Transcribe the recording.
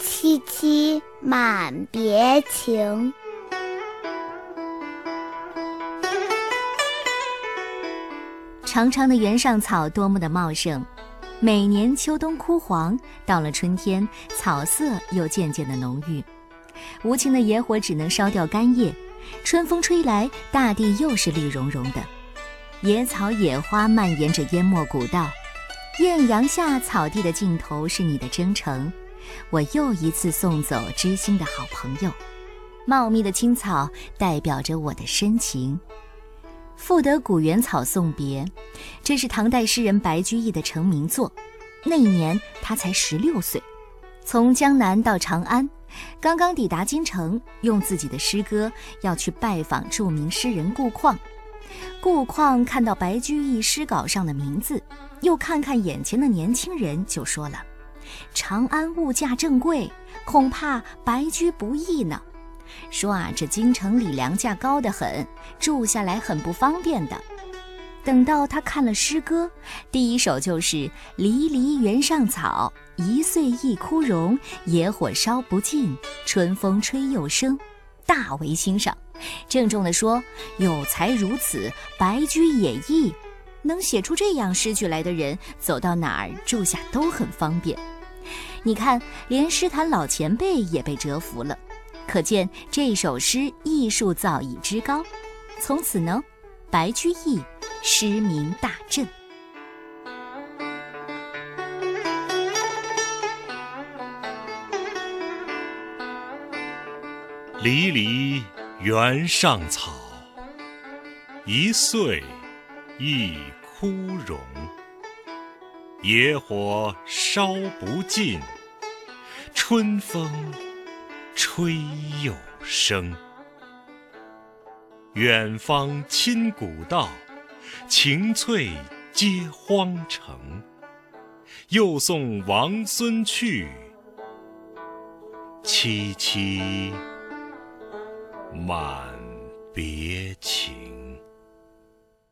萋萋满别情。长长的原上草多么的茂盛，每年秋冬枯黄，到了春天，草色又渐渐的浓郁。无情的野火只能烧掉干叶，春风吹来，大地又是绿茸茸的。野草野花蔓延着，淹没古道。艳阳下，草地的尽头是你的征程，我又一次送走知心的好朋友。茂密的青草代表着我的深情。赋得古原草送别，这是唐代诗人白居易的成名作。那一年他才十六岁，从江南到长安，刚刚抵达京城，用自己的诗歌要去拜访著名诗人顾况。顾况看到白居易诗稿上的名字。又看看眼前的年轻人，就说了：“长安物价正贵，恐怕白居不易呢。说啊，这京城里粮价高得很，住下来很不方便的。”等到他看了诗歌，第一首就是“离离原上草，一岁一枯荣。野火烧不尽，春风吹又生”，大为欣赏，郑重地说：“有才如此，白居也易。”能写出这样诗句来的人，走到哪儿住下都很方便。你看，连诗坛老前辈也被折服了，可见这首诗艺术造诣之高。从此呢，白居易诗名大振。离离原上草，一岁。一枯荣，野火烧不尽，春风吹又生。远芳侵古道，晴翠接荒城。又送王孙去，萋萋满别情。